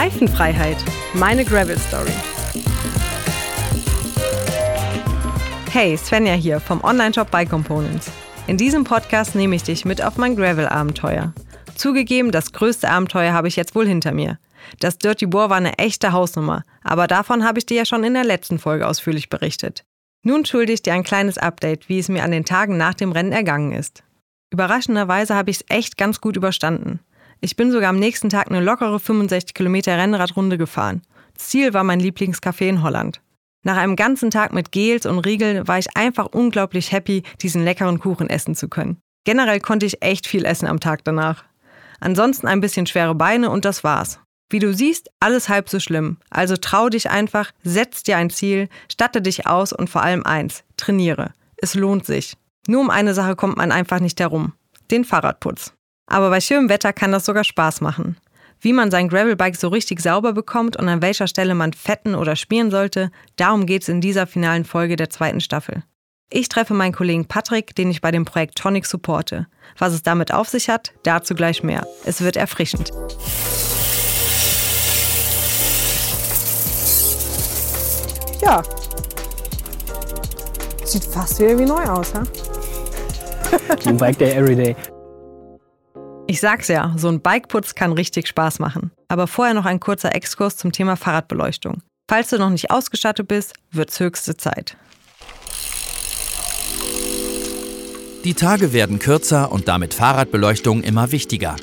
Reifenfreiheit. Meine Gravel Story. Hey, Svenja hier vom Online-Shop Bike Components. In diesem Podcast nehme ich dich mit auf mein Gravel-Abenteuer. Zugegeben, das größte Abenteuer habe ich jetzt wohl hinter mir. Das Dirty Boar war eine echte Hausnummer, aber davon habe ich dir ja schon in der letzten Folge ausführlich berichtet. Nun schulde ich dir ein kleines Update, wie es mir an den Tagen nach dem Rennen ergangen ist. Überraschenderweise habe ich es echt ganz gut überstanden. Ich bin sogar am nächsten Tag eine lockere 65 Kilometer Rennradrunde gefahren. Ziel war mein Lieblingscafé in Holland. Nach einem ganzen Tag mit Gels und Riegeln war ich einfach unglaublich happy, diesen leckeren Kuchen essen zu können. Generell konnte ich echt viel essen am Tag danach. Ansonsten ein bisschen schwere Beine und das war's. Wie du siehst, alles halb so schlimm. Also trau dich einfach, setz dir ein Ziel, statte dich aus und vor allem eins, trainiere. Es lohnt sich. Nur um eine Sache kommt man einfach nicht herum. Den Fahrradputz. Aber bei schönem Wetter kann das sogar Spaß machen. Wie man sein Gravelbike so richtig sauber bekommt und an welcher Stelle man fetten oder spielen sollte, darum geht es in dieser finalen Folge der zweiten Staffel. Ich treffe meinen Kollegen Patrick, den ich bei dem Projekt Tonic supporte. Was es damit auf sich hat, dazu gleich mehr. Es wird erfrischend. Ja. Sieht fast wieder wie neu aus, ha? New Bike Day every day. Ich sag's ja, so ein Bikeputz kann richtig Spaß machen. Aber vorher noch ein kurzer Exkurs zum Thema Fahrradbeleuchtung. Falls du noch nicht ausgestattet bist, wird's höchste Zeit. Die Tage werden kürzer und damit Fahrradbeleuchtung immer wichtiger.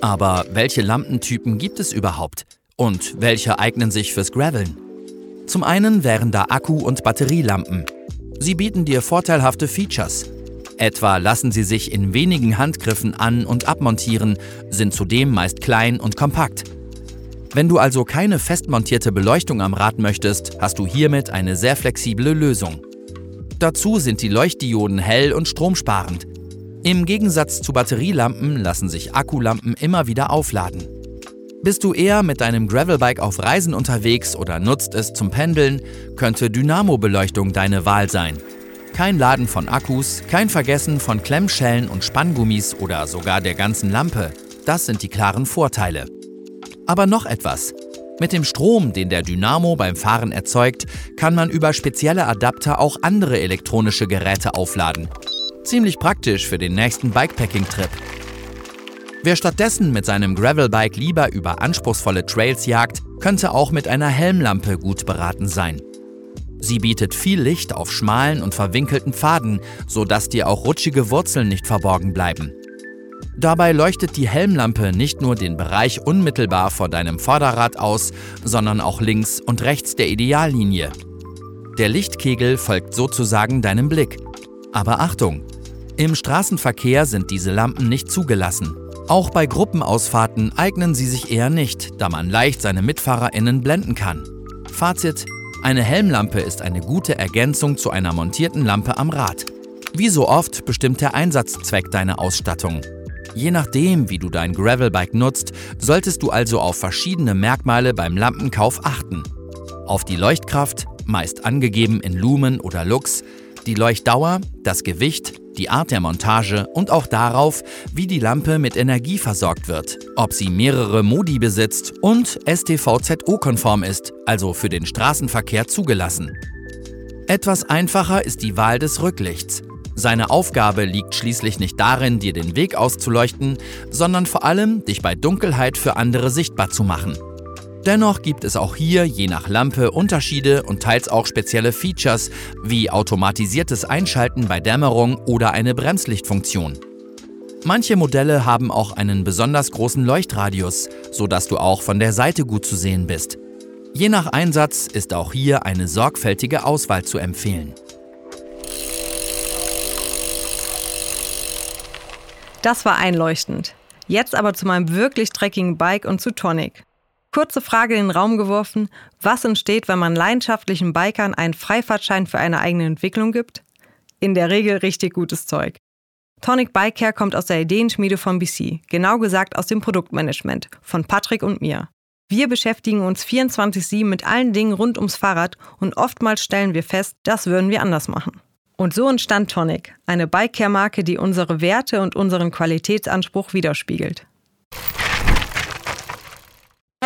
Aber welche Lampentypen gibt es überhaupt? Und welche eignen sich fürs Graveln? Zum einen wären da Akku- und Batterielampen. Sie bieten dir vorteilhafte Features. Etwa lassen sie sich in wenigen Handgriffen an- und abmontieren, sind zudem meist klein und kompakt. Wenn du also keine festmontierte Beleuchtung am Rad möchtest, hast du hiermit eine sehr flexible Lösung. Dazu sind die Leuchtdioden hell und stromsparend. Im Gegensatz zu Batterielampen lassen sich Akkulampen immer wieder aufladen. Bist du eher mit deinem Gravelbike auf Reisen unterwegs oder nutzt es zum Pendeln, könnte Dynamo-Beleuchtung deine Wahl sein. Kein Laden von Akkus, kein Vergessen von Klemmschellen und Spanngummis oder sogar der ganzen Lampe. Das sind die klaren Vorteile. Aber noch etwas. Mit dem Strom, den der Dynamo beim Fahren erzeugt, kann man über spezielle Adapter auch andere elektronische Geräte aufladen. Ziemlich praktisch für den nächsten Bikepacking-Trip. Wer stattdessen mit seinem Gravelbike lieber über anspruchsvolle Trails jagt, könnte auch mit einer Helmlampe gut beraten sein. Sie bietet viel Licht auf schmalen und verwinkelten Pfaden, sodass dir auch rutschige Wurzeln nicht verborgen bleiben. Dabei leuchtet die Helmlampe nicht nur den Bereich unmittelbar vor deinem Vorderrad aus, sondern auch links und rechts der Ideallinie. Der Lichtkegel folgt sozusagen deinem Blick. Aber Achtung! Im Straßenverkehr sind diese Lampen nicht zugelassen. Auch bei Gruppenausfahrten eignen sie sich eher nicht, da man leicht seine MitfahrerInnen blenden kann. Fazit: Eine Helmlampe ist eine gute Ergänzung zu einer montierten Lampe am Rad. Wie so oft bestimmt der Einsatzzweck deine Ausstattung. Je nachdem, wie du dein Gravelbike nutzt, solltest du also auf verschiedene Merkmale beim Lampenkauf achten. Auf die Leuchtkraft, meist angegeben in Lumen oder Lux, die Leuchtdauer, das Gewicht, die Art der Montage und auch darauf, wie die Lampe mit Energie versorgt wird, ob sie mehrere Modi besitzt und STVZO-konform ist, also für den Straßenverkehr zugelassen. Etwas einfacher ist die Wahl des Rücklichts. Seine Aufgabe liegt schließlich nicht darin, dir den Weg auszuleuchten, sondern vor allem, dich bei Dunkelheit für andere sichtbar zu machen. Dennoch gibt es auch hier je nach Lampe Unterschiede und teils auch spezielle Features wie automatisiertes Einschalten bei Dämmerung oder eine Bremslichtfunktion. Manche Modelle haben auch einen besonders großen Leuchtradius, sodass du auch von der Seite gut zu sehen bist. Je nach Einsatz ist auch hier eine sorgfältige Auswahl zu empfehlen. Das war einleuchtend. Jetzt aber zu meinem wirklich dreckigen Bike und zu Tonic. Kurze Frage in den Raum geworfen: Was entsteht, wenn man leidenschaftlichen Bikern einen Freifahrtschein für eine eigene Entwicklung gibt? In der Regel richtig gutes Zeug. Tonic Bike Care kommt aus der Ideenschmiede von BC, genau gesagt aus dem Produktmanagement, von Patrick und mir. Wir beschäftigen uns 24-7 mit allen Dingen rund ums Fahrrad und oftmals stellen wir fest, das würden wir anders machen. Und so entstand Tonic, eine Bike-Care-Marke, die unsere Werte und unseren Qualitätsanspruch widerspiegelt.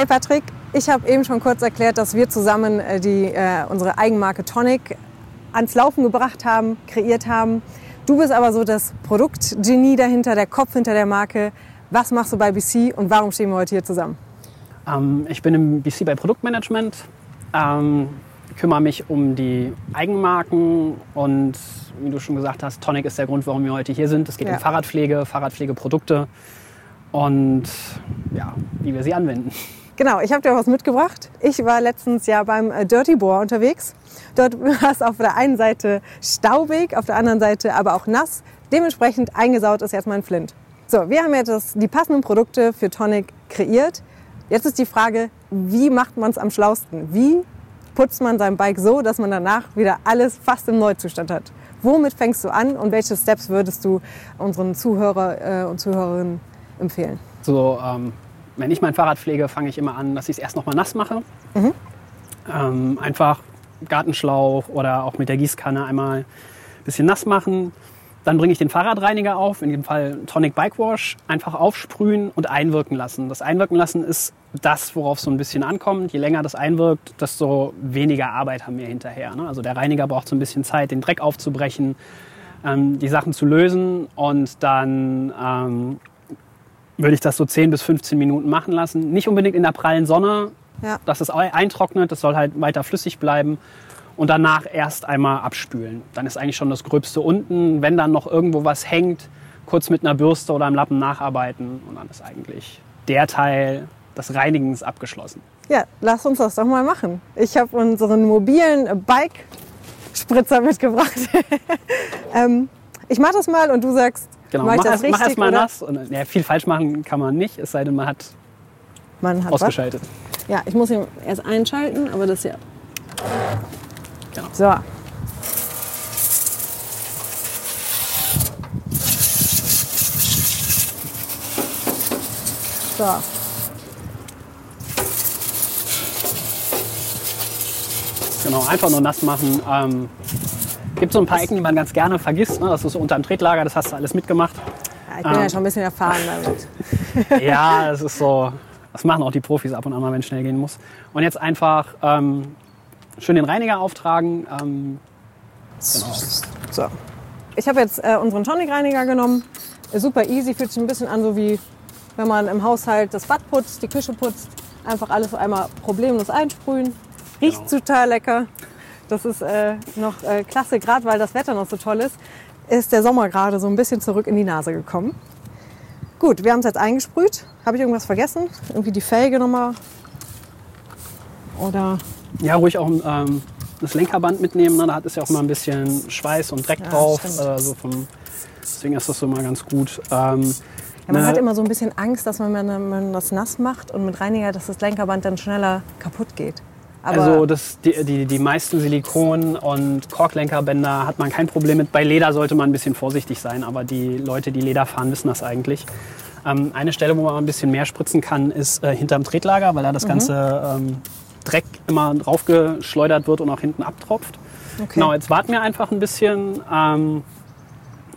Hey Patrick, ich habe eben schon kurz erklärt, dass wir zusammen äh, die, äh, unsere Eigenmarke Tonic ans Laufen gebracht haben, kreiert haben. Du bist aber so das Produktgenie dahinter, der Kopf hinter der Marke. Was machst du bei BC und warum stehen wir heute hier zusammen? Ähm, ich bin im BC bei Produktmanagement, ähm, kümmere mich um die Eigenmarken und wie du schon gesagt hast, Tonic ist der Grund, warum wir heute hier sind. Es geht Ja. um Fahrradpflege, Fahrradpflegeprodukte und ja, wie wir sie anwenden. Genau, ich habe dir was mitgebracht. Ich war letztens ja beim äh, Dirty Boar unterwegs. Dort war es auf der einen Seite staubig, auf der anderen Seite aber auch nass. Dementsprechend eingesaut ist jetzt mein Flint. So, wir haben jetzt die passenden Produkte für Tonic kreiert. Jetzt ist die Frage, wie macht man es am schlausten? Wie putzt man sein Bike so, dass man danach wieder alles fast im Neuzustand hat? Womit fängst du an und welche Steps würdest du unseren Zuhörer äh, und Zuhörerinnen empfehlen? So, ähm, wenn ich mein Fahrrad pflege, fange ich immer an, dass ich es erst noch mal nass mache. Ähm, einfach Gartenschlauch oder auch mit der Gießkanne einmal ein bisschen nass machen. Dann bringe ich den Fahrradreiniger auf, in dem Fall Tonic Bike Wash, einfach aufsprühen und einwirken lassen. Das Einwirken lassen ist das, worauf es so ein bisschen ankommt. Je länger das einwirkt, desto weniger Arbeit haben wir hinterher. Ne? Also der Reiniger braucht so ein bisschen Zeit, den Dreck aufzubrechen, ähm, die Sachen zu lösen und dann ähm, würde ich das so 10 bis 15 Minuten machen lassen. Nicht unbedingt in der prallen Sonne, Ja. dass es eintrocknet, das soll halt weiter flüssig bleiben. Und danach erst einmal abspülen. Dann ist eigentlich schon das Gröbste unten. Wenn dann noch irgendwo was hängt, kurz mit einer Bürste oder einem Lappen nacharbeiten. Und dann ist eigentlich der Teil des Reinigens abgeschlossen. Ja, lass uns das doch mal machen. Ich habe unseren mobilen Bike-Spritzer mitgebracht. ähm, ich mache das mal und du sagst, Genau, mach erst, richtig mach erst mal nass. Und, ja, viel falsch machen kann man nicht, es sei denn, man hat Man hat was. ausgeschaltet. Ja, ich muss ihn erst einschalten, aber das ja. Genau. So. So. Genau, einfach nur nass machen. Ähm, gibt so ein paar Ecken, die man ganz gerne vergisst. Ne? Das ist so unter dem Tretlager, das hast du alles mitgemacht. Ja, ich bin Ähm. ja schon ein bisschen erfahren damit. Ja, das ist so. Das machen auch die Profis ab und an mal, wenn es schnell gehen muss. Und jetzt einfach ähm, schön den Reiniger auftragen. Ähm, So. Ich habe jetzt äh, unseren Tonic-Reiniger genommen. Super easy, fühlt sich ein bisschen an, so wie wenn man im Haushalt das Bad putzt, die Küche putzt. Einfach alles so einmal problemlos einsprühen. Riecht Genau. total lecker. Das ist äh, noch äh, klasse, gerade weil das Wetter noch so toll ist. Ist der Sommer gerade so ein bisschen zurück in die Nase gekommen. Gut, wir haben es jetzt eingesprüht. Habe ich irgendwas vergessen? Irgendwie die Felge nochmal? Oder ja, ruhig auch ähm, das Lenkerband mitnehmen. Ne? Da hat es ja auch mal ein bisschen Schweiß und Dreck Ja, drauf. stimmt. Äh, so vom, deswegen ist das so mal ganz gut. Ähm, Ja, man ne- hat immer so ein bisschen Angst, dass man, wenn man das nass macht und mit Reiniger, dass das Lenkerband dann schneller kaputt geht. Aber also das, die, die, die meisten Silikon- und Korklenkerbänder hat man kein Problem mit. Bei Leder sollte man ein bisschen vorsichtig sein, aber die Leute, die Leder fahren, wissen das eigentlich. Ähm, eine Stelle, wo man ein bisschen mehr spritzen kann, ist äh, hinterm Tretlager, weil da Mhm. das ganze ähm, Dreck immer draufgeschleudert wird und auch hinten abtropft. okay. Genau, jetzt warten wir einfach ein bisschen. Ähm,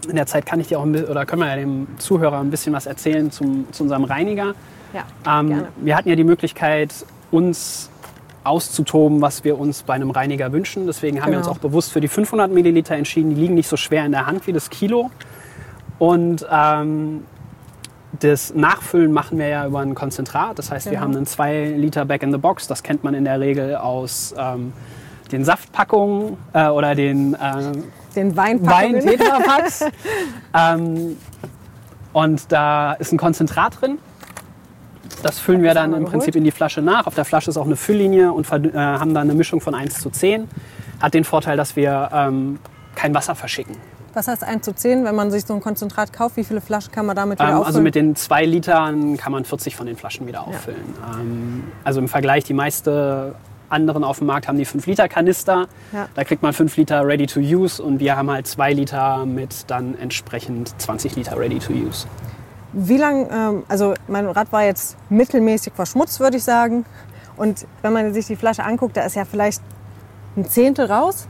in der Zeit kann ich dir auch ein bisschen, oder können wir ja dem Zuhörer ein bisschen was erzählen zum, zu unserem Reiniger. ja, Ähm, gerne. wir hatten ja die Möglichkeit, uns auszutoben, was wir uns bei einem Reiniger wünschen. Deswegen haben wir uns Genau. auch bewusst für die 500 Milliliter entschieden. Die liegen nicht so schwer in der Hand wie das Kilo. Und ähm, das Nachfüllen machen wir ja über ein Konzentrat. Das heißt, wir Genau. haben einen 2 Liter Back in the Box. Das kennt man in der Regel aus ähm, den Saftpackungen äh, oder den äh, Den Weinpackungen. Wein-Tetrapacks. ähm, und da ist ein Konzentrat drin. Das füllen wir dann im. Prinzip in die Flasche nach. Auf der Flasche ist auch eine Fülllinie und äh, haben dann eine Mischung von 1 zu 10. Hat den Vorteil, dass wir ähm, kein Wasser verschicken. Was heißt 1 zu 10, wenn man sich so ein Konzentrat kauft? Wie viele Flaschen kann man damit wieder Ähm, auffüllen? also mit den 2 Litern kann man 40 von den Flaschen wieder auffüllen. Ähm, also im Vergleich, die meisten anderen auf dem Markt haben die 5 Liter Kanister. Ja. Da kriegt man 5 Liter Ready to Use und wir haben halt 2 Liter mit dann entsprechend 20 Liter Ready to Use. Wie lang, ähm, also mein Rad war jetzt mittelmäßig verschmutzt, würde ich sagen. Und wenn man sich die Flasche anguckt, da ist ja vielleicht ein Zehntel raus.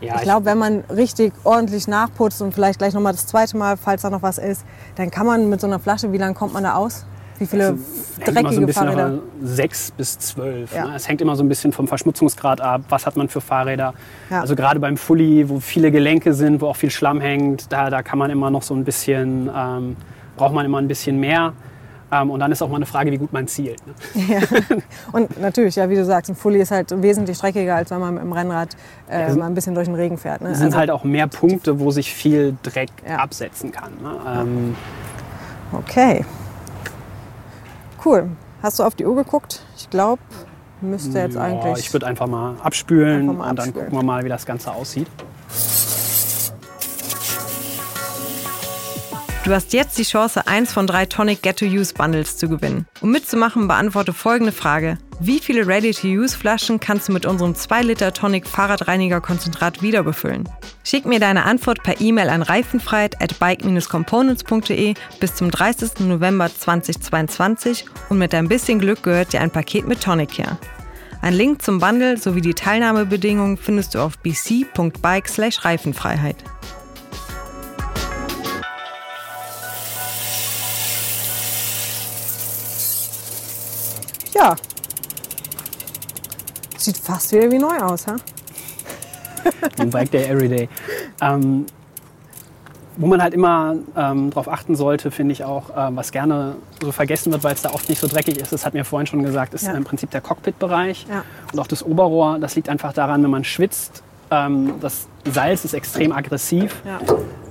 Ja, ich glaube, wenn man richtig ordentlich nachputzt und vielleicht gleich noch mal das zweite Mal, falls da noch was ist, dann kann man mit so einer Flasche, wie lange kommt man da aus? Wie viele Also, immer so ein dreckige bisschen Fahrräder? sechs bis zwölf. Ja. Ne? Es hängt immer so ein bisschen vom Verschmutzungsgrad ab. Was hat man für Fahrräder? Ja. Also gerade beim Fully, wo viele Gelenke sind, wo auch viel Schlamm hängt, da, da kann man immer noch so ein bisschen, ähm, braucht man immer ein bisschen mehr. Ähm, und dann ist auch mal eine Frage, wie gut man zielt. Ne? Und natürlich, ja, wie du sagst, ein Fully ist halt wesentlich dreckiger, als wenn man mit dem Rennrad äh, sind- mal ein bisschen durch den Regen fährt. Ne? Es sind halt auch mehr Punkte, wo sich viel Dreck Ja. absetzen kann. Ne? Ähm, Okay. Cool. Hast du auf die Uhr geguckt? Ich glaube, müsste jetzt ja, eigentlich. ich würde einfach mal abspülen Einfach mal und dann abspülen. gucken wir mal, wie das Ganze aussieht. Du hast jetzt die Chance, eins von drei Tonic Get-to-Use-Bundles zu gewinnen. Um mitzumachen, beantworte folgende Frage. Wie viele Ready-to-Use-Flaschen kannst du mit unserem 2 Liter Tonic Fahrradreiniger-Konzentrat wieder befüllen? Schick mir deine Antwort per E-Mail an reifenfreiheit at bike-components.de bis zum 30. November 2022 und mit ein bisschen Glück gehört dir ein Paket mit Tonic her. Ein Link zum Bundle sowie die Teilnahmebedingungen findest du auf bc.bike/reifenfreiheit. Ja. Sieht fast wieder wie neu aus, ha? Ein Bike Day Everyday. Ähm, wo man halt immer ähm, darauf achten sollte, finde ich auch, ähm, was gerne so vergessen wird, weil es da oft nicht so dreckig ist, das hat mir vorhin schon gesagt, ist Ja. im Prinzip der Cockpit-Bereich Ja. und auch das Oberrohr. Das liegt einfach daran, wenn man schwitzt, ähm, das Salz ist extrem aggressiv. Ja.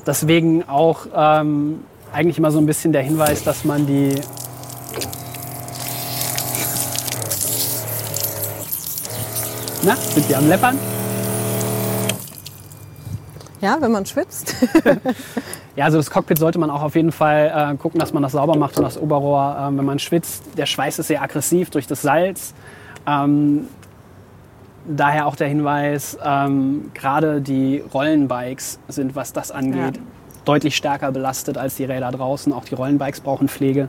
Deswegen auch ähm, eigentlich immer so ein bisschen der Hinweis, dass man die Na, sind die am Leppern? Ja, wenn man schwitzt. Ja, also das Cockpit sollte man auch auf jeden Fall äh, gucken, dass man das sauber macht und das Oberrohr, ähm, wenn man schwitzt. Der Schweiß ist sehr aggressiv durch das Salz. Ähm, daher auch der Hinweis, ähm, gerade die Rollenbikes sind, was das angeht, Ja. deutlich stärker belastet als die Räder draußen. Auch die Rollenbikes brauchen Pflege.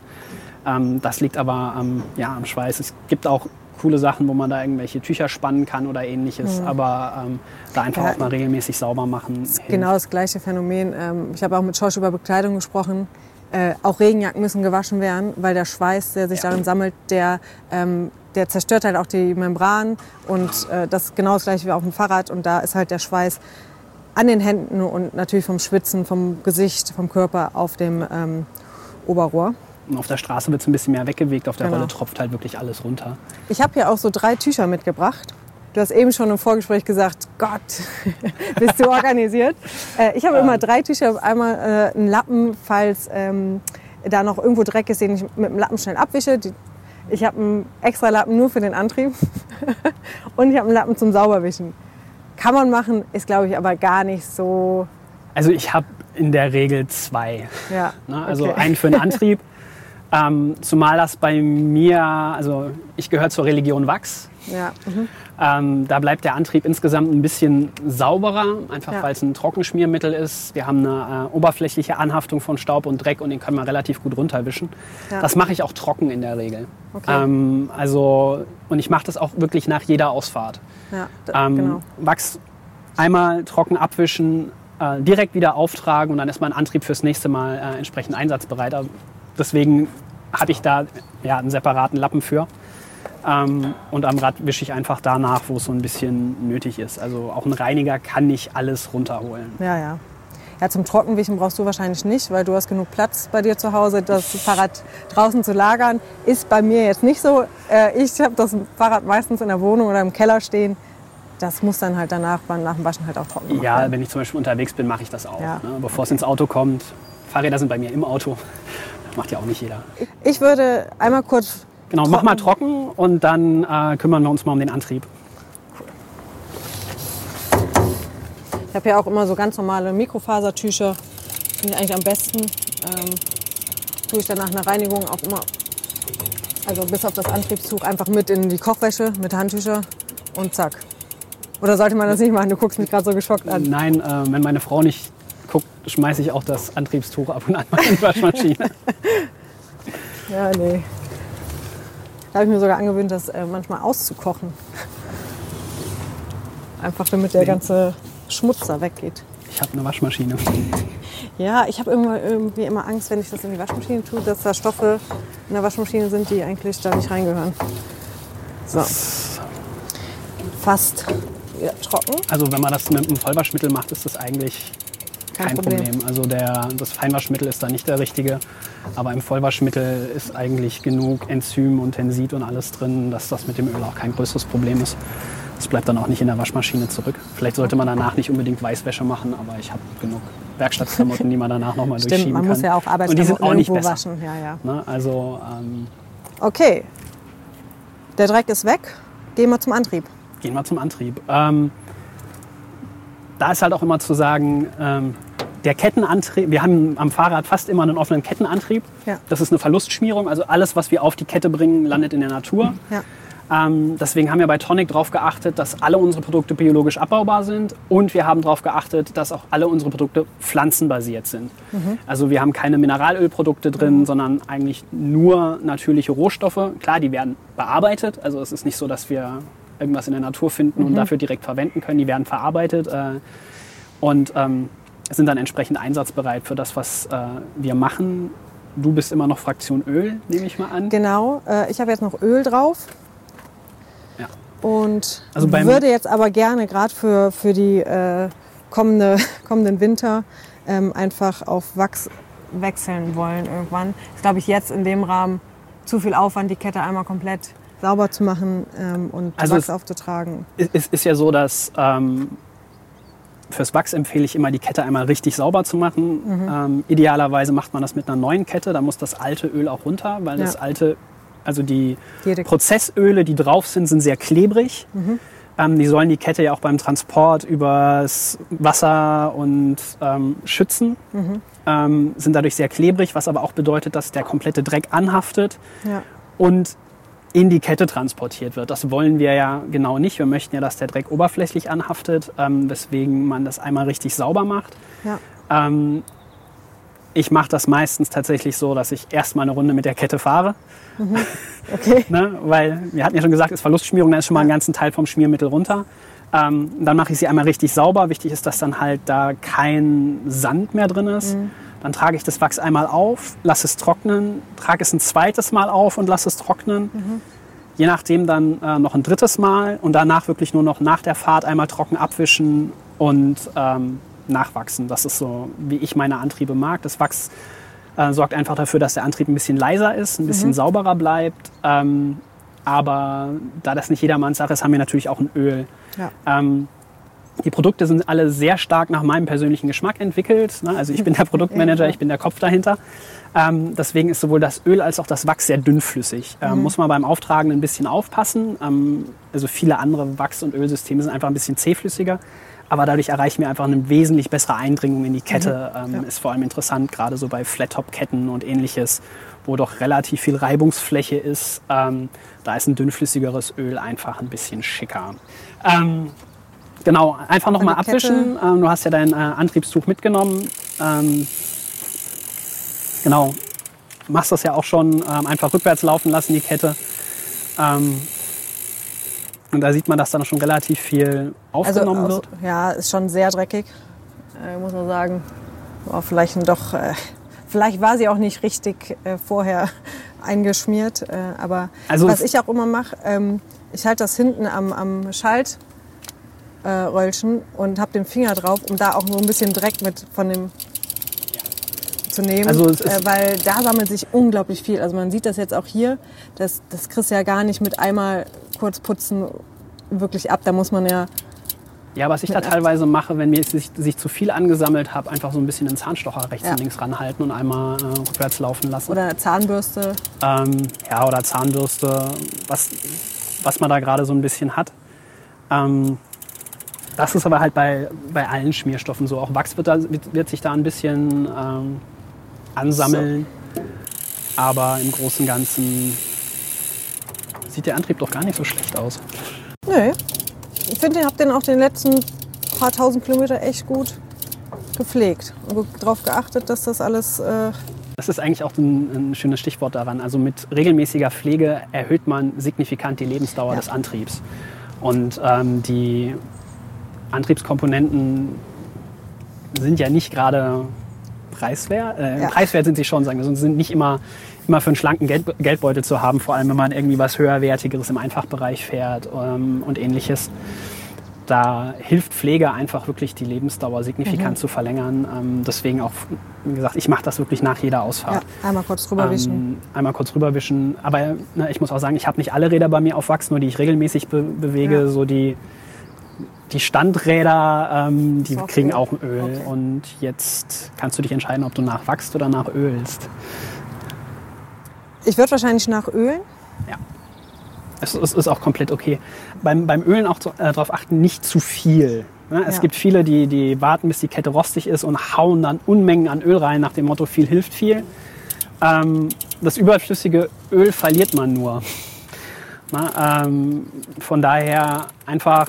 Ähm, das liegt aber ja, am Schweiß. Es gibt auch coole Sachen, wo man da irgendwelche Tücher spannen kann oder ähnliches. Aber ähm, da einfach Ja. auch mal regelmäßig sauber machen. Genau das gleiche Phänomen. Ähm, Ich habe auch mit Schorsch über Bekleidung gesprochen. Äh, Auch Regenjacken müssen gewaschen werden, weil der Schweiß, der sich Ja. darin sammelt, der, ähm, der zerstört halt auch die Membran. Und äh, das ist genau das gleiche wie auf dem Fahrrad. Und da ist halt der Schweiß an den Händen und natürlich vom Schwitzen, vom Gesicht, vom Körper auf dem ähm, Oberrohr. Auf der Straße wird es ein bisschen mehr weggewegt, auf der Genau. Rolle tropft halt wirklich alles runter. Ich habe hier auch so drei Tücher mitgebracht. Du hast eben schon im Vorgespräch gesagt, Gott, bist du organisiert. Äh, ich habe immer drei Tücher, einmal äh, einen Lappen, falls ähm, da noch irgendwo Dreck ist, den ich mit dem Lappen schnell abwische. Die, ich habe einen extra Lappen nur für den Antrieb und ich habe einen Lappen zum Sauberwischen. Kann man machen, ist glaube ich aber gar nicht so. Also ich habe in der Regel zwei. Ja, Ne? Also okay. einen für den Antrieb. Ähm, zumal das bei mir, also ich gehöre zur Religion Wachs. Ja, mhm. Ähm, da bleibt der Antrieb insgesamt ein bisschen sauberer, einfach Ja. weil es ein Trockenschmiermittel ist. Wir haben eine äh, oberflächliche Anhaftung von Staub und Dreck und den kann man relativ gut runterwischen. Ja. Das mache ich auch trocken in der Regel. Okay. Ähm, also, und ich mache das auch wirklich nach jeder Ausfahrt. ja Ähm, genau. Wachs einmal trocken abwischen, äh, direkt wieder auftragen und dann ist mein Antrieb fürs nächste Mal äh, entsprechend einsatzbereit. Also deswegen habe ich da ja, einen separaten Lappen für. Ähm, und am Rad wische ich einfach danach, wo es so ein bisschen nötig ist. Also auch ein Reiniger kann nicht alles runterholen. Ja, ja. Ja, zum Trockenwischen brauchst du wahrscheinlich nicht, weil du hast genug Platz bei dir zu Hause, das Fahrrad draußen zu lagern. Ist bei mir jetzt nicht so. Äh, Ich habe das Fahrrad meistens in der Wohnung oder im Keller stehen. Das muss dann halt danach nach dem Waschen halt auch trocken gemacht Ja, wenn ich zum Beispiel unterwegs bin, mache ich das auch. Ja. Ne? Bevor es ins Auto kommt. Fahrräder sind bei mir im Auto. Macht ja auch nicht jeder. Ich würde einmal kurz Genau, mach mal trocken und dann äh, kümmern wir uns mal um den Antrieb. Ich habe ja auch immer so ganz normale Mikrofasertücher. Finde ich eigentlich am besten. Ähm, tue ich dann nach einer Reinigung auch immer, also bis auf das Antriebstuch, einfach mit in die Kochwäsche mit Handtücher und zack. Oder sollte man das nicht machen? Du guckst mich gerade so geschockt an. Nein, äh, wenn meine Frau nicht guckt, schmeiße ich auch das Antriebstuch ab und an mal in die Waschmaschine. Ja, nee. Da habe ich mir sogar angewöhnt, das äh, manchmal auszukochen. Einfach damit der ganze Schmutz da weggeht. Ich habe eine Waschmaschine. Ja, ich habe irgendwie, irgendwie immer Angst, wenn ich das in die Waschmaschine tue, dass da Stoffe in der Waschmaschine sind, die eigentlich da nicht reingehören. So. Fast ja, trocken. Also wenn man das mit einem Vollwaschmittel macht, ist das eigentlich Kein kein, Problem. Problem. Also der, das Feinwaschmittel ist da nicht der richtige. Aber im Vollwaschmittel ist eigentlich genug Enzym und Tensid und alles drin, dass das mit dem Öl auch kein größeres Problem ist. Das bleibt dann auch nicht in der Waschmaschine zurück. Vielleicht sollte man danach nicht unbedingt Weißwäsche machen, aber ich habe genug Werkstattklamotten, die man danach nochmal durchschieben man kann. muss ja auch Und die sind Arbeitsklamotten auch nicht besser. waschen. Ja, ja. Ne? Also ähm, Okay. Der Dreck ist weg. Gehen wir zum Antrieb. Gehen wir zum Antrieb. Ähm, da ist halt auch immer zu sagen, ähm, der Kettenantrieb, wir haben am Fahrrad fast immer einen offenen Kettenantrieb. Ja. Das ist eine Verlustschmierung, also alles, was wir auf die Kette bringen, landet in der Natur. Ja. Ähm, deswegen haben wir bei Tonic darauf geachtet, dass alle unsere Produkte biologisch abbaubar sind und wir haben darauf geachtet, dass auch alle unsere Produkte pflanzenbasiert sind. Also wir haben keine Mineralölprodukte drin, sondern eigentlich nur natürliche Rohstoffe. Klar, die werden bearbeitet, also es ist nicht so, dass wir irgendwas in der Natur finden und dafür direkt verwenden können. Die werden verarbeitet äh, und ähm, sind dann entsprechend einsatzbereit für das, was äh, wir machen. Du bist immer noch Fraktion Öl, nehme ich mal an. Genau. Äh, ich habe jetzt noch Öl drauf. Ja. Und Also würde jetzt aber gerne gerade für, für die äh, kommende, kommenden Winter ähm, einfach auf Wachs wechseln wollen irgendwann. Ist, glaube ich, jetzt in dem Rahmen zu viel Aufwand, die Kette einmal komplett sauber zu machen ähm, und Also Wachs aufzutragen. Es ist ja so, dass ähm, fürs Wachs empfehle ich immer, die Kette einmal richtig sauber zu machen. Mhm. Ähm, idealerweise macht man das mit einer neuen Kette. Da muss das alte Öl auch runter, weil Ja. das alte, also die Jede- Prozessöle, die drauf sind, sind sehr klebrig. Mhm. Ähm, die sollen die Kette ja auch beim Transport übers Wasser und ähm, schützen. Mhm. Ähm, sind dadurch sehr klebrig, was aber auch bedeutet, dass der komplette Dreck anhaftet Ja. und in die Kette transportiert wird. Das wollen wir ja genau nicht. Wir möchten ja, dass der Dreck oberflächlich anhaftet, ähm, weswegen man das einmal richtig sauber macht. Ja. Ähm, ich mache das meistens tatsächlich so, dass ich erstmal eine Runde mit der Kette fahre. Okay. Ne? Weil wir hatten ja schon gesagt, ist Verlustschmierung, da ist schon mal ein ganzen Teil vom Schmiermittel runter. Ähm, dann mache ich sie einmal richtig sauber. Wichtig ist, dass dann halt da kein Sand mehr drin ist. Dann trage ich das Wachs einmal auf, lasse es trocknen, trage es ein zweites Mal auf und lasse es trocknen. Je nachdem dann äh, noch ein drittes Mal und danach wirklich nur noch nach der Fahrt einmal trocken abwischen und ähm, nachwachsen. Das ist so, wie ich meine Antriebe mag. Das Wachs äh, sorgt einfach dafür, dass der Antrieb ein bisschen leiser ist, ein bisschen sauberer bleibt. Ähm, aber da das nicht jedermanns Sache ist, haben wir natürlich auch ein Öl. Ja. Ähm, die Produkte sind alle sehr stark nach meinem persönlichen Geschmack entwickelt. Ne? Also ich bin der Produktmanager, ich bin der Kopf dahinter. Ähm, deswegen ist sowohl das Öl als auch das Wachs sehr dünnflüssig. Ähm, Muss man beim Auftragen ein bisschen aufpassen. Ähm, also viele andere Wachs- und Ölsysteme sind einfach ein bisschen zähflüssiger. Aber dadurch erreichen wir einfach eine wesentlich bessere Eindringung in die Kette. Ähm, Ist vor allem interessant, gerade so bei Flat-Top-Ketten und ähnliches, wo doch relativ viel Reibungsfläche ist. Da ist ein dünnflüssigeres Öl einfach ein bisschen schicker. Genau, einfach nochmal abwischen. Ähm, du hast ja dein äh, Antriebstuch mitgenommen. Ähm, genau, machst das ja auch schon. Ähm, einfach rückwärts laufen lassen, die Kette. Ähm, und da sieht man, dass dann schon relativ viel aufgenommen aus- wird. Ja, ist schon sehr dreckig, äh, muss man sagen. War vielleicht doch, äh, vielleicht war sie auch nicht richtig äh, vorher eingeschmiert. Äh, aber Also was ich auch immer mache, ähm, ich halte das hinten am, am Schaltröllchen äh, Röllchen und habe den Finger drauf, um da auch so ein bisschen Dreck mit von dem zu nehmen, Also äh, weil da sammelt sich unglaublich viel. Also man sieht das jetzt auch hier, das, das kriegst du ja gar nicht mit einmal kurz putzen wirklich ab. Da muss man ja Ja, was ich da teilweise mache, wenn mir sich, sich zu viel angesammelt habe, einfach so ein bisschen den Zahnstocher rechts Ja. und links ranhalten und einmal äh, rückwärts laufen lassen. oder Zahnbürste. Ähm, ja, oder Zahnbürste, was, was man da gerade so ein bisschen hat. Ähm, das ist aber halt bei, bei allen Schmierstoffen so. Auch Wachs wird, da, wird, wird sich da ein bisschen ähm, ansammeln. Aber im Großen und Ganzen sieht der Antrieb doch gar nicht so schlecht aus. Nee. Ich finde, ihr habt den auch den letzten paar tausend Kilometer echt gut gepflegt und darauf geachtet, dass das alles. Äh, Das ist eigentlich auch ein, ein schönes Stichwort daran. Also mit regelmäßiger Pflege erhöht man signifikant die Lebensdauer Ja. des Antriebs. Und ähm, die Antriebskomponenten sind ja nicht gerade preiswert. Äh, ja. Preiswert sind sie schon, sagen wir, sie sind nicht immer, immer für einen schlanken Geld, Geldbeutel zu haben, vor allem wenn man irgendwie was höherwertigeres im Einfachbereich fährt ähm, und ähnliches da hilft Pflege einfach wirklich die Lebensdauer signifikant mhm. zu verlängern. Ähm, deswegen auch, wie gesagt, ich mache das wirklich nach jeder Ausfahrt. Ja, einmal kurz rüberwischen. Ähm, einmal kurz rüberwischen. Aber ne, ich muss auch sagen, ich habe nicht alle Räder bei mir auf Wachs, nur die ich regelmäßig be bewege. Ja. So die, die Standräder, ähm, die kriegen Öl. auch Öl. Okay. Und jetzt kannst du dich entscheiden, ob du nachwachst oder nach ölst. Ich würde wahrscheinlich nach Ölen. Ja. Es, es, ist auch komplett okay. Beim, beim Ölen auch äh, darauf achten, nicht zu viel. Ne? Es ja. gibt viele, die, die warten, bis die Kette rostig ist und hauen dann Unmengen an Öl rein, nach dem Motto, viel hilft viel. Ähm, das überflüssige Öl verliert man nur. Na, ähm, von daher einfach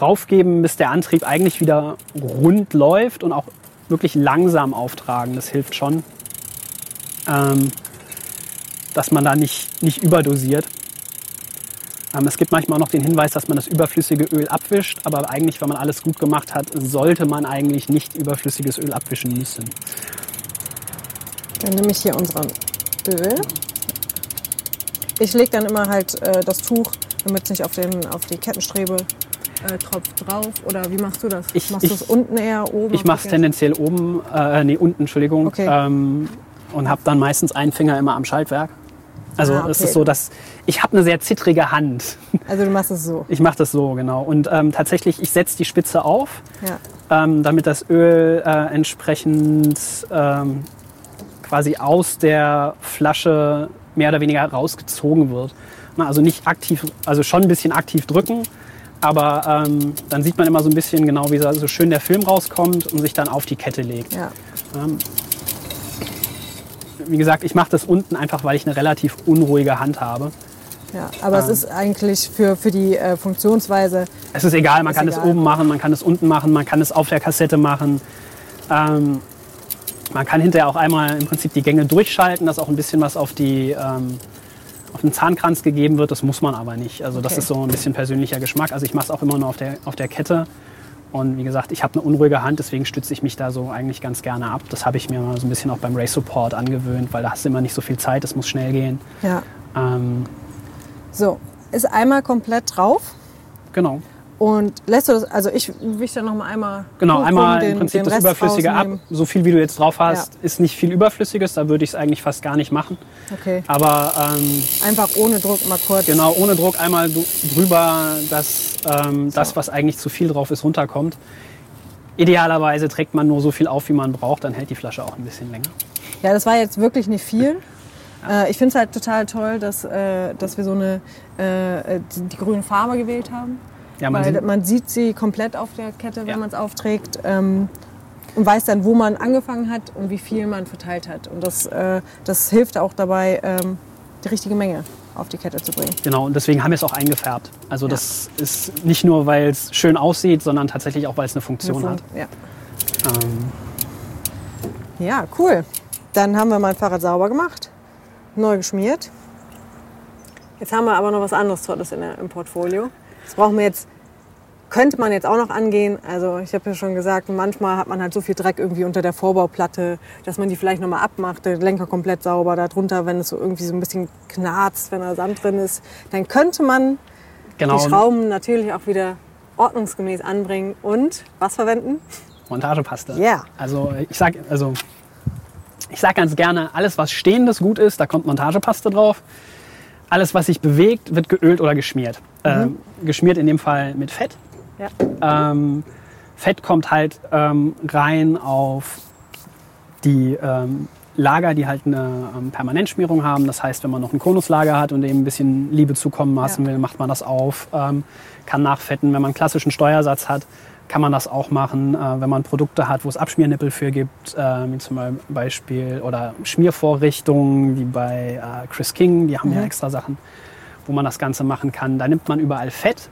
raufgeben, bis der Antrieb eigentlich wieder rund läuft und auch wirklich langsam auftragen. Das hilft schon. Ähm, dass man da nicht, nicht überdosiert. Ähm, es gibt manchmal auch noch den Hinweis, dass man das überflüssige Öl abwischt, aber eigentlich, wenn man alles gut gemacht hat, sollte man eigentlich nicht überflüssiges Öl abwischen müssen. Dann nehme ich hier unseren Öl. Ich lege dann immer halt äh, das Tuch, damit es nicht auf, den, auf die Kettenstrebe äh, tropft drauf. Oder wie machst du das? Ich, machst du es unten eher oben? Ich mache es tendenziell oben, äh, nee, unten, Entschuldigung. Okay. Ähm, und habe dann meistens einen Finger immer am Schaltwerk. Also ah, okay. es ist so, dass ich habe eine sehr zittrige Hand. Also du machst es so. Ich mache das so, genau. Und ähm, tatsächlich, ich setze die Spitze auf, ja. ähm, damit das Öl äh, entsprechend ähm, quasi aus der Flasche mehr oder weniger rausgezogen wird. Na, also nicht aktiv, also schon ein bisschen aktiv drücken, aber ähm, dann sieht man immer so ein bisschen genau, wie so schön der Film rauskommt und sich dann auf die Kette legt. Ja. Ähm, wie gesagt, ich mache das unten einfach, weil ich eine relativ unruhige Hand habe. Ja, aber ähm, es ist eigentlich für, für die äh, Funktionsweise. Es ist egal, man ist kann es oben machen, man kann es unten machen, man kann es auf der Kassette machen. Ähm, man kann hinterher auch einmal im Prinzip die Gänge durchschalten, dass auch ein bisschen was auf, die, ähm, auf den Zahnkranz gegeben wird. Das muss man aber nicht. Also das okay. ist so ein bisschen persönlicher Geschmack. Also ich mache es auch immer nur auf der, auf der Kette. Und wie gesagt, ich habe eine unruhige Hand, deswegen stütze ich mich da so eigentlich ganz gerne ab. Das habe ich mir mal so ein bisschen auch beim Race Support angewöhnt, weil da hast du immer nicht so viel Zeit, es muss schnell gehen. Ja. Ähm, so, ist einmal komplett drauf. Genau. Und lässt du das, also ich wichte noch mal einmal. Genau, einmal den, im Prinzip das Überflüssige rausnehmen. ab. So viel wie du jetzt drauf hast, ja. ist nicht viel Überflüssiges. Da würde ich es eigentlich fast gar nicht machen. Okay. Aber ähm, einfach ohne Druck mal kurz. Genau, ohne Druck einmal drüber, dass ähm, so. das, was eigentlich zu viel drauf ist, runterkommt. Idealerweise trägt man nur so viel auf, wie man braucht, dann hält die Flasche auch ein bisschen länger. Ja, das war jetzt wirklich nicht viel. Ja. Äh, ich finde es halt total toll, dass, äh, dass wir so eine äh, die, die grüne Farbe gewählt haben. Ja, man, Weil sieht man sieht sie komplett auf der Kette, wenn ja. man es aufträgt. Ähm, und weiß dann, wo man angefangen hat und wie viel man verteilt hat. Und das, äh, das hilft auch dabei, ähm, die richtige Menge auf die Kette zu bringen. Genau, und deswegen haben wir es auch eingefärbt. Also ja. das ist nicht nur, weil es schön aussieht, sondern tatsächlich auch, weil es eine Funktion eine Fun hat. Ja. Ähm. ja, cool. Dann haben wir mein Fahrrad sauber gemacht, neu geschmiert. Jetzt haben wir aber noch was anderes Tolles in der, im Portfolio. Das brauchen wir jetzt, könnte man jetzt auch noch angehen. Also ich habe ja schon gesagt, manchmal hat man halt so viel Dreck irgendwie unter der Vorbauplatte, dass man die vielleicht nochmal abmacht, der Lenker komplett sauber, darunter, wenn es so irgendwie so ein bisschen knarzt, wenn da Sand drin ist, dann könnte man genau. die Schrauben natürlich auch wieder ordnungsgemäß anbringen und was verwenden? Montagepaste. Ja. Yeah. Also ich sage also, ich sag ganz gerne, alles was stehendes gut ist, da kommt Montagepaste drauf. Alles was sich bewegt, wird geölt oder geschmiert. Mhm. Äh, geschmiert in dem Fall mit Fett. Ja. Ähm, Fett kommt halt ähm, rein auf die ähm, Lager, die halt eine ähm, Permanentschmierung haben. Das heißt, wenn man noch ein Konuslager hat und dem ein bisschen Liebe zukommen lassen ja. will, macht man das auf, ähm, kann nachfetten. Wenn man einen klassischen Steuersatz hat, kann man das auch machen. Äh, wenn man Produkte hat, wo es Abschmiernippel für gibt, äh, wie zum Beispiel, oder Schmiervorrichtungen, wie bei äh, Chris King, die haben mhm. ja extra Sachen wo man das Ganze machen kann. Da nimmt man überall Fett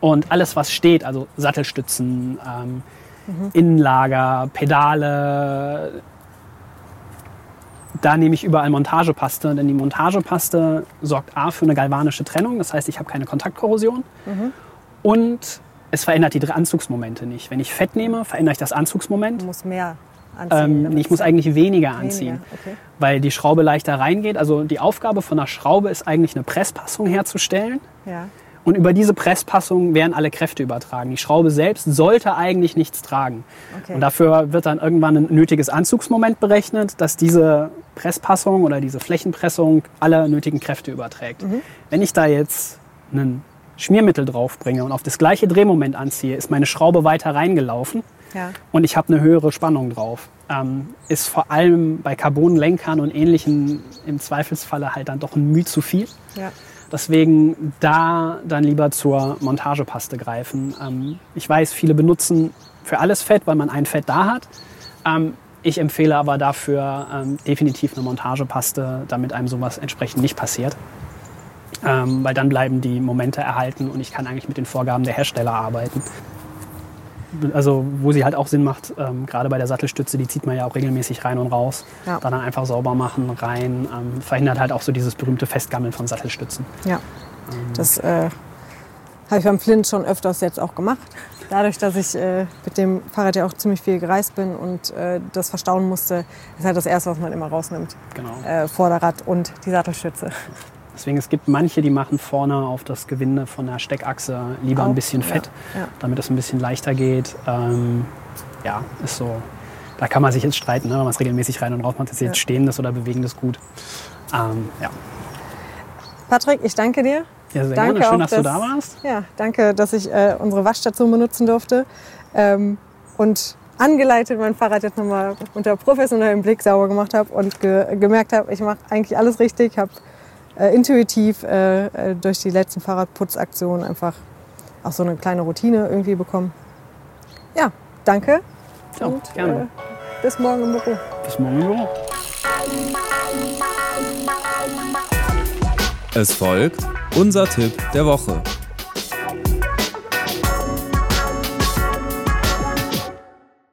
und alles, was steht, also Sattelstützen, ähm, mhm. Innenlager, Pedale, da nehme ich überall Montagepaste, denn die Montagepaste sorgt A für eine galvanische Trennung, das heißt, ich habe keine Kontaktkorrosion. Mhm. Und es verändert die Anzugsmomente nicht. Wenn ich Fett nehme, verändere ich das Anzugsmoment. Du musst mehr anziehen. Ähm, ich muss eigentlich weniger anziehen, okay. weil die Schraube leichter reingeht. Also die Aufgabe von einer Schraube ist eigentlich eine Presspassung herzustellen. Ja. Und über diese Presspassung werden alle Kräfte übertragen. Die Schraube selbst sollte eigentlich nichts tragen. Okay. Und dafür wird dann irgendwann ein nötiges Anzugsmoment berechnet, dass diese Presspassung oder diese Flächenpressung alle nötigen Kräfte überträgt. Mhm. Wenn ich da jetzt ein Schmiermittel draufbringe und auf das gleiche Drehmoment anziehe, ist meine Schraube weiter reingelaufen ja. und ich habe eine höhere Spannung drauf. Ähm, ist vor allem bei Carbonlenkern und ähnlichen im Zweifelsfalle halt dann doch ein Mühe zu viel. Ja. Deswegen da dann lieber zur Montagepaste greifen. Ähm, ich weiß, viele benutzen für alles Fett, weil man ein Fett da hat. Ähm, ich empfehle aber dafür ähm, definitiv eine Montagepaste, damit einem sowas entsprechend nicht passiert. Ähm, weil dann bleiben die Momente erhalten und ich kann eigentlich mit den Vorgaben der Hersteller arbeiten also wo sie halt auch Sinn macht, ähm, gerade bei der Sattelstütze, die zieht man ja auch regelmäßig rein und raus. Ja. Dann einfach sauber machen, rein. Ähm, verhindert halt auch so dieses berühmte Festgammeln von Sattelstützen. Ja, ähm. das äh, habe ich beim Flint schon öfters jetzt auch gemacht. Dadurch, dass ich äh, mit dem Fahrrad ja auch ziemlich viel gereist bin und äh, das verstauen musste, ist halt das Erste, was man immer rausnimmt. Genau. Äh, Vorderrad und die Sattelstütze. Deswegen, es gibt manche, die machen vorne auf das Gewinde von der Steckachse lieber Auch, ein bisschen Fett, ja, ja. damit es ein bisschen leichter geht. Ähm, ja, ist so. Da kann man sich jetzt streiten, ne, wenn man es regelmäßig rein und raus macht. Ist jetzt ja. stehendes oder bewegendes gut. Ähm, ja. Patrick, ich danke dir. Ja, sehr danke gerne. Schön, auch, dass, du da warst. Ja, danke, dass ich äh, unsere Waschstation benutzen durfte. Ähm, und angeleitet mein Fahrrad jetzt nochmal unter professionellem Blick sauber gemacht habe und ge gemerkt habe, ich mache eigentlich alles richtig. Ich habe äh, intuitiv äh, äh, durch die letzten Fahrradputzaktionen einfach auch so eine kleine Routine irgendwie bekommen. Ja, danke. Ja, und, gerne. Äh, bis morgen im Büro. Bis morgen im Büro. Es folgt unser Tipp der Woche.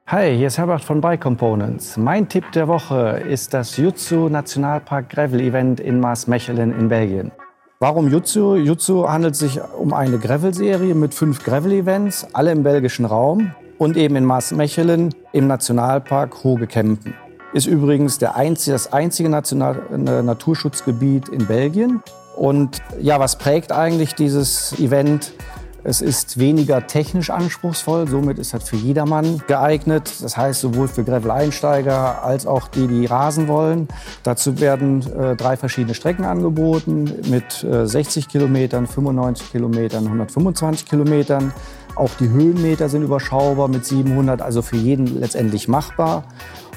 Hi, hier ist Herbert von Bike Components. Mein Tipp der Woche ist das Jutsu Nationalpark Gravel Event in Maasmechelen in Belgien. Warum Jutsu? Jutsu handelt sich um eine Gravel-Serie mit fünf Gravel-Events, alle im belgischen Raum und eben in Maasmechelen im Nationalpark Hoge Kempen. Ist übrigens der einzige, das einzige National äh, Naturschutzgebiet in Belgien. Und ja, was prägt eigentlich dieses Event? Es ist weniger technisch anspruchsvoll, somit ist das für jedermann geeignet. Das heißt, sowohl für Gravel-Einsteiger als auch die, die rasen wollen. Dazu werden äh, drei verschiedene Strecken angeboten mit äh, 60 Kilometern, 95 Kilometern, 125 Kilometern. Auch die Höhenmeter sind überschaubar mit 700, also für jeden letztendlich machbar.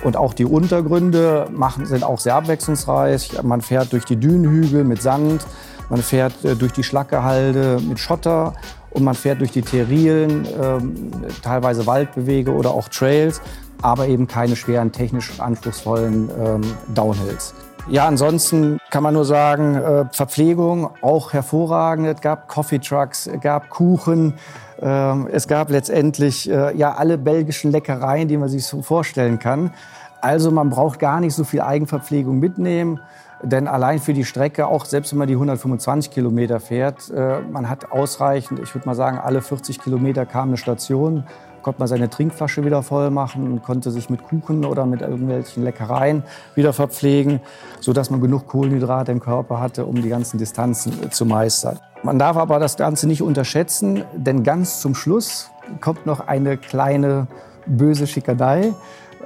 Und auch die Untergründe machen, sind auch sehr abwechslungsreich. Man fährt durch die Dünenhügel mit Sand, man fährt äh, durch die Schlackehalde mit Schotter und man fährt durch die Terrilen, ähm, teilweise Waldbewege oder auch Trails, aber eben keine schweren, technisch anspruchsvollen ähm, Downhills. Ja, ansonsten kann man nur sagen, äh, Verpflegung auch hervorragend. Es gab Coffee Trucks, es gab Kuchen, äh, es gab letztendlich äh, ja alle belgischen Leckereien, die man sich so vorstellen kann. Also man braucht gar nicht so viel Eigenverpflegung mitnehmen. Denn allein für die Strecke, auch selbst wenn man die 125 Kilometer fährt, äh, man hat ausreichend, ich würde mal sagen, alle 40 Kilometer kam eine Station, konnte man seine Trinkflasche wieder voll machen und konnte sich mit Kuchen oder mit irgendwelchen Leckereien wieder verpflegen, sodass man genug Kohlenhydrate im Körper hatte, um die ganzen Distanzen äh, zu meistern. Man darf aber das Ganze nicht unterschätzen, denn ganz zum Schluss kommt noch eine kleine böse Schickerei.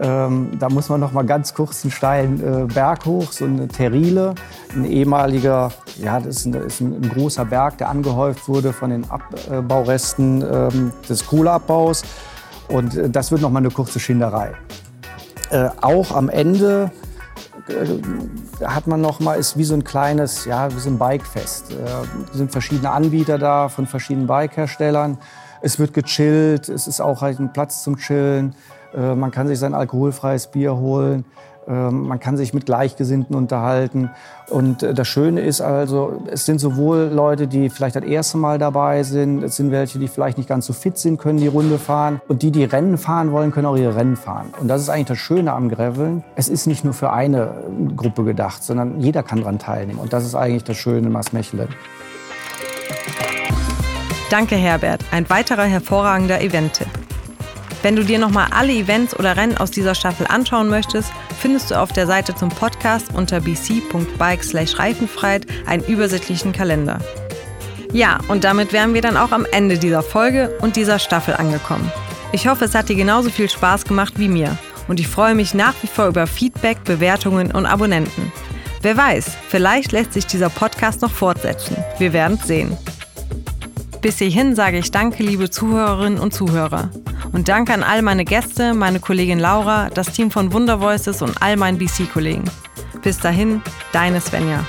Ähm, da muss man noch mal ganz kurz einen steilen äh, Berg hoch, so eine Terile, ein ehemaliger, ja, das ist ein, ist ein, ein großer Berg, der angehäuft wurde von den Abbauresten ähm, des Kohleabbaus. Und äh, das wird noch mal eine kurze Schinderei. Äh, auch am Ende äh, hat man noch mal, ist wie so ein kleines, ja, wie so ein Bikefest. Äh, sind verschiedene Anbieter da von verschiedenen Bikeherstellern. Es wird gechillt, es ist auch halt ein Platz zum Chillen. Äh, man kann sich sein alkoholfreies Bier holen. Ähm, man kann sich mit Gleichgesinnten unterhalten. Und äh, das Schöne ist also, es sind sowohl Leute, die vielleicht das erste Mal dabei sind, es sind welche, die vielleicht nicht ganz so fit sind, können die Runde fahren. Und die, die Rennen fahren wollen, können auch ihre Rennen fahren. Und das ist eigentlich das Schöne am Graveln. Es ist nicht nur für eine Gruppe gedacht, sondern jeder kann daran teilnehmen. Und das ist eigentlich das Schöne in Maasmechelen. Danke Herbert, ein weiterer hervorragender Event-Tipp. Wenn du dir nochmal alle Events oder Rennen aus dieser Staffel anschauen möchtest, findest du auf der Seite zum Podcast unter bc.bike/reifenfreiheit einen übersichtlichen Kalender. Ja, und damit wären wir dann auch am Ende dieser Folge und dieser Staffel angekommen. Ich hoffe, es hat dir genauso viel Spaß gemacht wie mir und ich freue mich nach wie vor über Feedback, Bewertungen und Abonnenten. Wer weiß, vielleicht lässt sich dieser Podcast noch fortsetzen. Wir werden sehen. Bis hierhin sage ich danke, liebe Zuhörerinnen und Zuhörer. Und danke an all meine Gäste, meine Kollegin Laura, das Team von Wundervoices und all meinen BC-Kollegen. Bis dahin, deine Svenja.